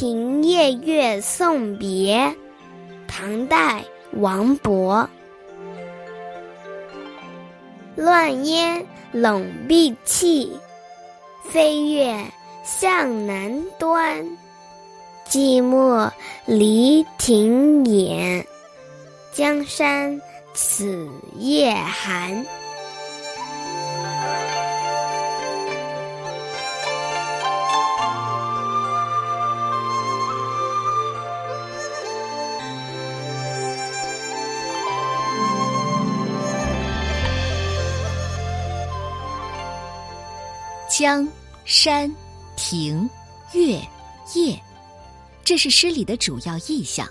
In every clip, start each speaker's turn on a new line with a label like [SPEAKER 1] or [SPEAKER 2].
[SPEAKER 1] 庭夜月送别》，唐代王勃。乱烟笼碧气，飞月向南端。寂寞离亭掩，江山此夜寒。
[SPEAKER 2] 江、山、亭、月、夜，这是诗里的主要意象，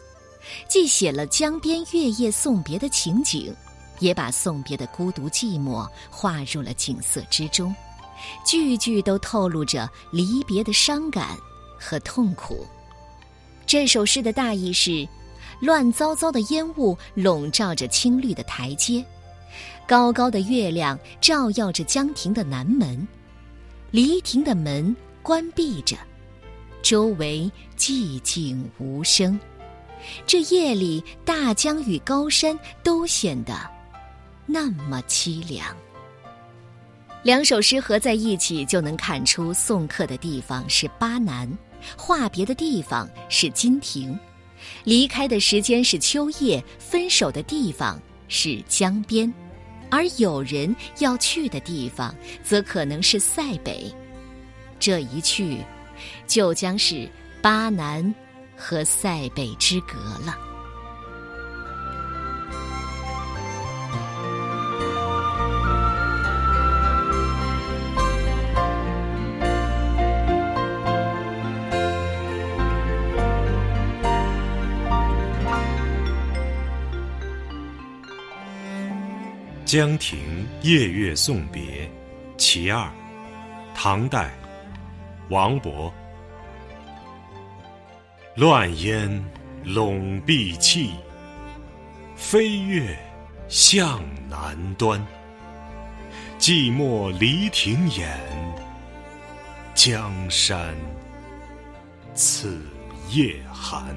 [SPEAKER 2] 既写了江边月夜送别的情景，也把送别的孤独寂寞画入了景色之中，句句都透露着离别的伤感和痛苦。这首诗的大意是：乱糟糟的烟雾笼罩着青绿的台阶，高高的月亮照耀着江亭的南门。离亭的门关闭着，周围寂静无声。这夜里，大江与高山都显得那么凄凉。两首诗合在一起，就能看出送客的地方是巴南，话别的地方是金亭，离开的时间是秋夜，分手的地方是江边。而有人要去的地方，则可能是塞北。这一去，就将是巴南和塞北之隔了。
[SPEAKER 3] 《江亭夜月送别》其二，唐代，王勃。乱烟笼碧气，飞月向南端。寂寞离亭掩，江山此夜寒。